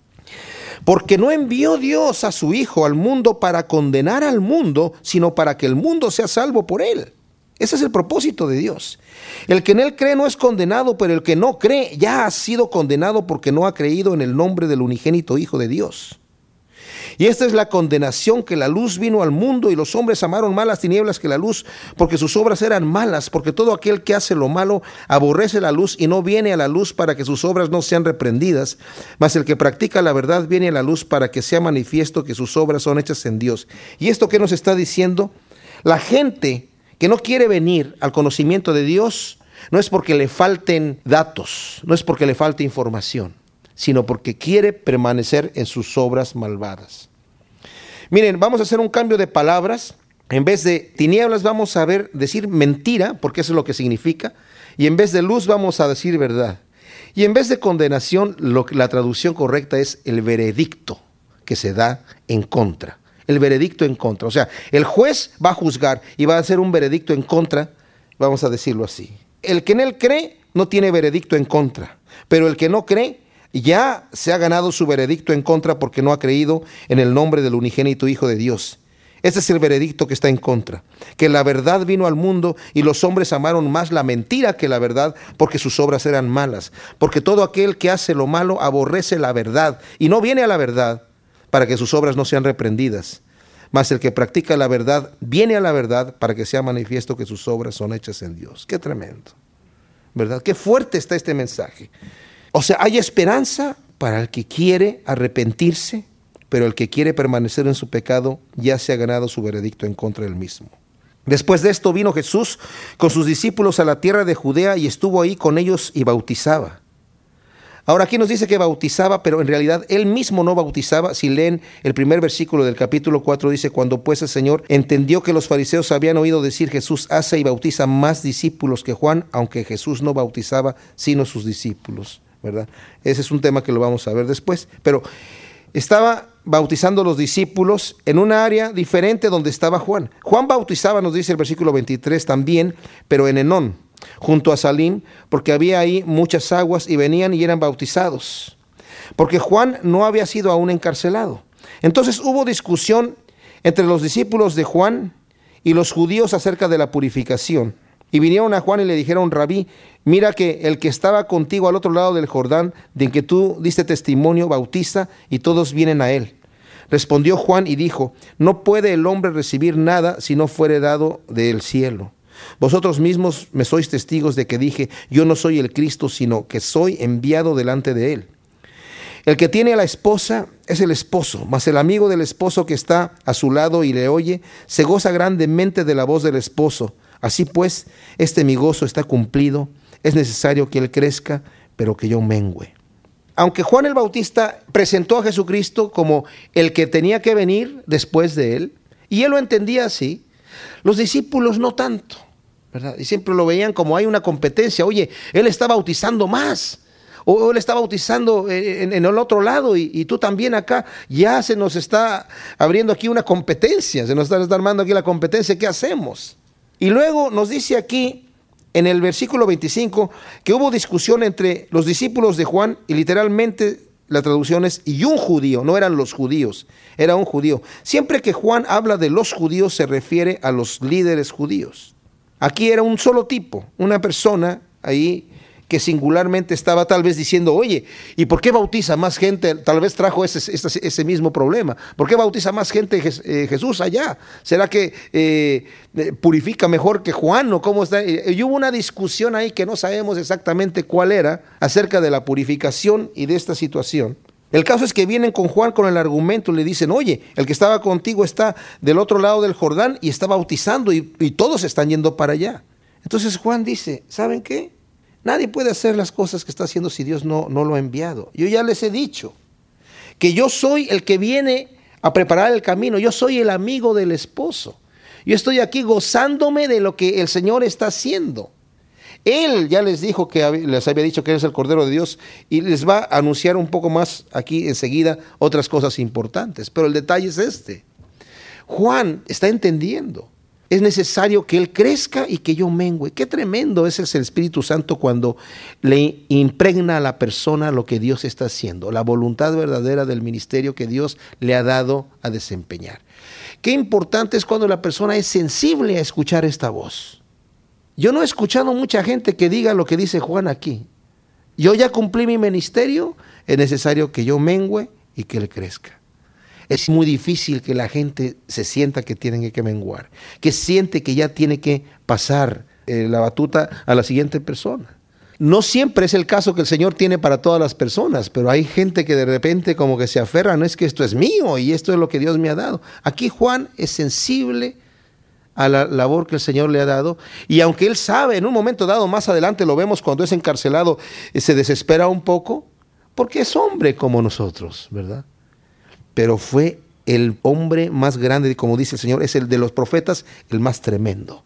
Porque no envió Dios a su Hijo al mundo para condenar al mundo, sino para que el mundo sea salvo por él. Ese es el propósito de Dios. El que en Él cree no es condenado, pero el que no cree ya ha sido condenado porque no ha creído en el nombre del unigénito Hijo de Dios. Y esta es la condenación que la luz vino al mundo y los hombres amaron más las tinieblas que la luz porque sus obras eran malas, porque todo aquel que hace lo malo aborrece la luz y no viene a la luz para que sus obras no sean reprendidas, mas el que practica la verdad viene a la luz para que sea manifiesto que sus obras son hechas en Dios. ¿Y esto qué nos está diciendo? La gente que no quiere venir al conocimiento de Dios no es porque le falten datos, no es porque le falte información sino porque quiere permanecer en sus obras malvadas. Miren, vamos a hacer un cambio de palabras. En vez de tinieblas vamos a ver decir mentira, porque eso es lo que significa, y en vez de luz vamos a decir verdad. Y en vez de condenación, la traducción correcta es el veredicto que se da en contra. El veredicto en contra. O sea, el juez va a juzgar y va a hacer un veredicto en contra, vamos a decirlo así. El que en él cree no tiene veredicto en contra, pero el que no cree ya se ha ganado su veredicto en contra porque no ha creído en el nombre del unigénito Hijo de Dios. Ese es el veredicto que está en contra, que la verdad vino al mundo y los hombres amaron más la mentira que la verdad porque sus obras eran malas, porque todo aquel que hace lo malo aborrece la verdad y no viene a la verdad para que sus obras no sean reprendidas. Mas el que practica la verdad viene a la verdad para que sea manifiesto que sus obras son hechas en Dios. Qué tremendo, ¿verdad? Qué fuerte está este mensaje. O sea, hay esperanza para el que quiere arrepentirse pero el que quiere permanecer en su pecado ya se ha ganado su veredicto en contra del mismo. Después de esto vino Jesús con sus discípulos a la tierra de Judea y estuvo ahí con ellos y bautizaba. Ahora aquí nos dice que bautizaba, pero en realidad él mismo no bautizaba. Si leen el primer versículo del capítulo 4 dice, cuando pues el Señor entendió que los fariseos habían oído decir Jesús hace y bautiza más discípulos que Juan, aunque Jesús no bautizaba sino sus discípulos, ¿verdad? Ese es un tema que lo vamos a ver después, pero estaba bautizando a los discípulos en una área diferente donde estaba Juan. Juan bautizaba, nos dice el versículo 23 también, pero en Enón, junto a Salim, porque había ahí muchas aguas y venían y eran bautizados. Porque Juan no había sido aún encarcelado. Entonces hubo discusión entre los discípulos de Juan y los judíos acerca de la purificación. Y vinieron a Juan y le dijeron, rabí, mira que el que estaba contigo al otro lado del Jordán, de que tú diste testimonio, bautiza, y todos vienen a él. Respondió Juan y dijo, no puede el hombre recibir nada si no fuere dado del cielo. Vosotros mismos me sois testigos de que dije, yo no soy el Cristo, sino que soy enviado delante de él. El que tiene a la esposa es el esposo, mas el amigo del esposo que está a su lado y le oye, se goza grandemente de la voz del esposo. Así pues, este mi gozo está cumplido, es necesario que Él crezca, pero que yo mengüe. Aunque Juan el Bautista presentó a Jesucristo como el que tenía que venir después de Él, y Él lo entendía así, los discípulos no tanto, ¿verdad? Y siempre lo veían como hay una competencia, oye, Él está bautizando más, o Él está bautizando en, el otro lado y, y, tú también acá, ya se nos está abriendo aquí una competencia, se nos está armando aquí la competencia, ¿qué hacemos? Y luego nos dice aquí en el versículo 25 que hubo discusión entre los discípulos de Juan y literalmente la traducción es y un judío, no eran los judíos, era un judío. Siempre que Juan habla de los judíos se refiere a los líderes judíos. Aquí era un solo tipo, una persona ahí que singularmente estaba tal vez diciendo, oye, ¿y por qué bautiza más gente? Tal vez trajo ese, ese, mismo problema. ¿Por qué bautiza más gente eh, Jesús allá? ¿Será que eh, eh, purifica mejor que Juan o cómo está? Y hubo una discusión ahí que no sabemos exactamente cuál era acerca de la purificación y de esta situación. El caso es que vienen con Juan con el argumento, le dicen, oye, el que estaba contigo está del otro lado del Jordán y está bautizando y, y todos están yendo para allá. Entonces Juan dice, ¿saben qué? Nadie puede hacer las cosas que está haciendo si Dios no, no lo ha enviado. Yo ya les he dicho que yo soy el que viene a preparar el camino, yo soy el amigo del esposo. Yo estoy aquí gozándome de lo que el Señor está haciendo. Él ya les dijo que les había dicho que Él es el Cordero de Dios y les va a anunciar un poco más aquí enseguida otras cosas importantes. Pero el detalle es este. Juan está entendiendo es necesario que Él crezca y que yo mengüe. Qué tremendo es el Espíritu Santo cuando le impregna a la persona lo que Dios está haciendo, la voluntad verdadera del ministerio que Dios le ha dado a desempeñar. Qué importante es cuando la persona es sensible a escuchar esta voz. Yo no he escuchado mucha gente que diga lo que dice Juan aquí. Yo ya cumplí mi ministerio, es necesario que yo mengüe y que Él crezca es muy difícil que la gente se sienta que tiene que menguar, que siente que ya tiene que pasar eh, la batuta a la siguiente persona. No siempre es el caso que el Señor tiene para todas las personas, pero hay gente que de repente como que se aferra, no es que esto es mío y esto es lo que Dios me ha dado. Aquí Juan es sensible a la labor que el Señor le ha dado. Y aunque él sabe, en un momento dado, más adelante lo vemos cuando es encarcelado, eh, se desespera un poco, porque es hombre como nosotros, ¿verdad? Pero fue el hombre más grande, como dice el Señor, es el de los profetas, el más tremendo,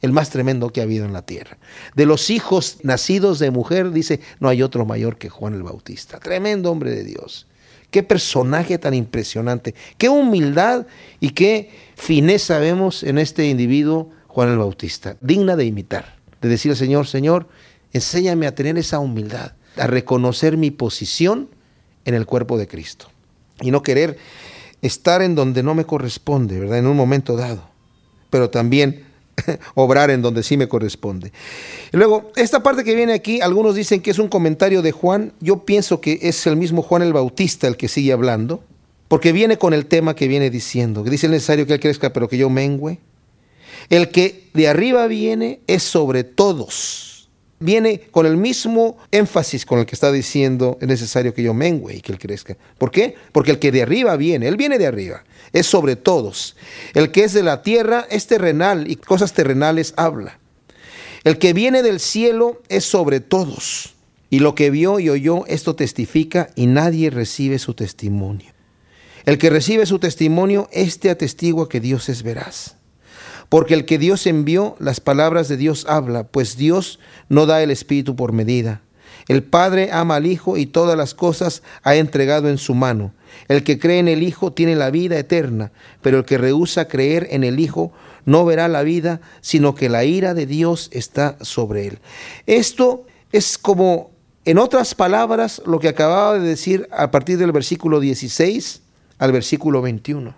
el más tremendo que ha habido en la tierra. De los hijos nacidos de mujer, dice, no hay otro mayor que Juan el Bautista. Tremendo hombre de Dios. Qué personaje tan impresionante, qué humildad y qué fineza vemos en este individuo, Juan el Bautista, digna de imitar, de decir al Señor, Señor, Enséñame a tener esa humildad, a reconocer mi posición en el cuerpo de Cristo y no querer estar en donde no me corresponde, ¿verdad? En un momento dado, pero también obrar en donde sí me corresponde. Luego, esta parte que viene aquí, algunos dicen que es un comentario de Juan, yo pienso que es el mismo Juan el Bautista el que sigue hablando, porque viene con el tema que viene diciendo, que dice necesario que él crezca, pero que yo mengüe. El que de arriba viene es sobre todos viene con el mismo énfasis con el que está diciendo es necesario que yo mengüe y que él crezca. ¿Por qué? Porque el que de arriba viene, él viene de arriba, es sobre todos. El que es de la tierra es terrenal y cosas terrenales habla. El que viene del cielo es sobre todos. Y lo que vio y oyó, esto testifica y nadie recibe su testimonio. El que recibe su testimonio, este atestigua que Dios es veraz. Porque el que Dios envió, las palabras de Dios habla, pues Dios no da el Espíritu por medida. El Padre ama al Hijo y todas las cosas ha entregado en su mano. El que cree en el Hijo tiene la vida eterna, pero el que rehúsa creer en el Hijo no verá la vida, sino que la ira de Dios está sobre él. Esto es como, en otras palabras, lo que acababa de decir a partir del versículo 16 al versículo 21.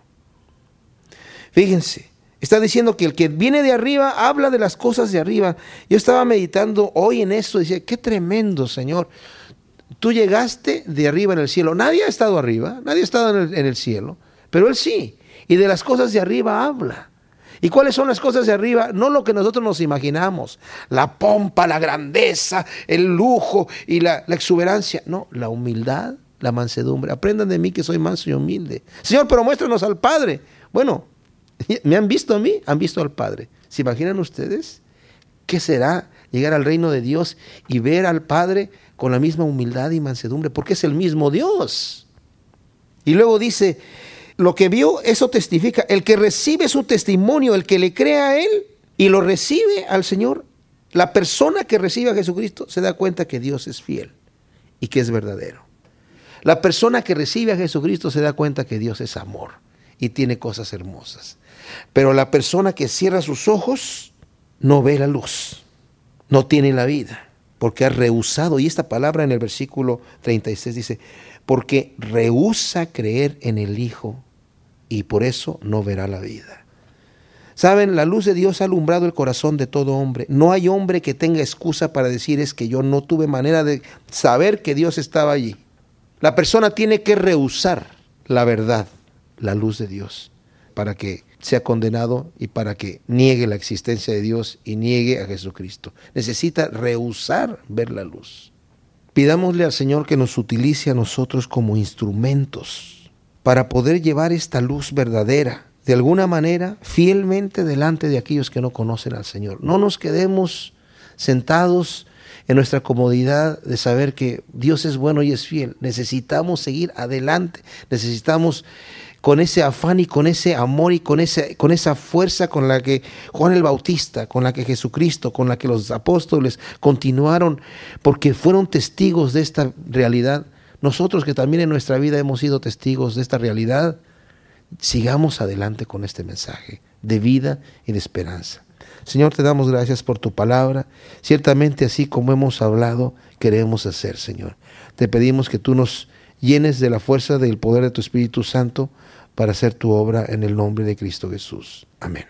Fíjense, Está diciendo que el que viene de arriba habla de las cosas de arriba. Yo estaba meditando hoy en esto, decía, qué tremendo, Señor. Tú llegaste de arriba en el cielo. Nadie ha estado arriba, nadie ha estado en el, cielo, pero Él sí. Y de las cosas de arriba habla. ¿Y cuáles son las cosas de arriba? No lo que nosotros nos imaginamos, la pompa, la grandeza, el lujo y la, la, exuberancia. No, la humildad, la mansedumbre. Aprendan de mí que soy manso y humilde. Señor, pero muéstranos al Padre. Bueno, ¿Me han visto a mí? Han visto al Padre. ¿Se imaginan ustedes qué será llegar al reino de Dios y ver al Padre con la misma humildad y mansedumbre? Porque es el mismo Dios. Y luego dice, lo que vio, eso testifica. El que recibe su testimonio, el que le crea a Él y lo recibe al Señor, la persona que recibe a Jesucristo se da cuenta que Dios es fiel y que es verdadero. La persona que recibe a Jesucristo se da cuenta que Dios es amor y tiene cosas hermosas. Pero la persona que cierra sus ojos no ve la luz, no tiene la vida, porque ha rehusado, y esta palabra en el versículo 36 dice, porque rehúsa creer en el Hijo y por eso no verá la vida. Saben, la luz de Dios ha alumbrado el corazón de todo hombre. No hay hombre que tenga excusa para decir es que yo no tuve manera de saber que Dios estaba allí. La persona tiene que rehusar la verdad, la luz de Dios, para que sea condenado y para que niegue la existencia de Dios y niegue a Jesucristo. Necesita rehusar ver la luz. Pidámosle al Señor que nos utilice a nosotros como instrumentos para poder llevar esta luz verdadera, de alguna manera, fielmente delante de aquellos que no conocen al Señor. No nos quedemos sentados en nuestra comodidad de saber que Dios es bueno y es fiel. Necesitamos seguir adelante, necesitamos con ese afán y con ese amor y con, ese, con esa fuerza con la que Juan el Bautista, con la que Jesucristo, con la que los apóstoles continuaron, porque fueron testigos de esta realidad. Nosotros que también en nuestra vida hemos sido testigos de esta realidad, sigamos adelante con este mensaje de vida y de esperanza. Señor, te damos gracias por tu palabra. Ciertamente así como hemos hablado, queremos hacer, Señor. Te pedimos que tú nos llenes de la fuerza del poder de tu Espíritu Santo para hacer tu obra en el nombre de Cristo Jesús. Amén.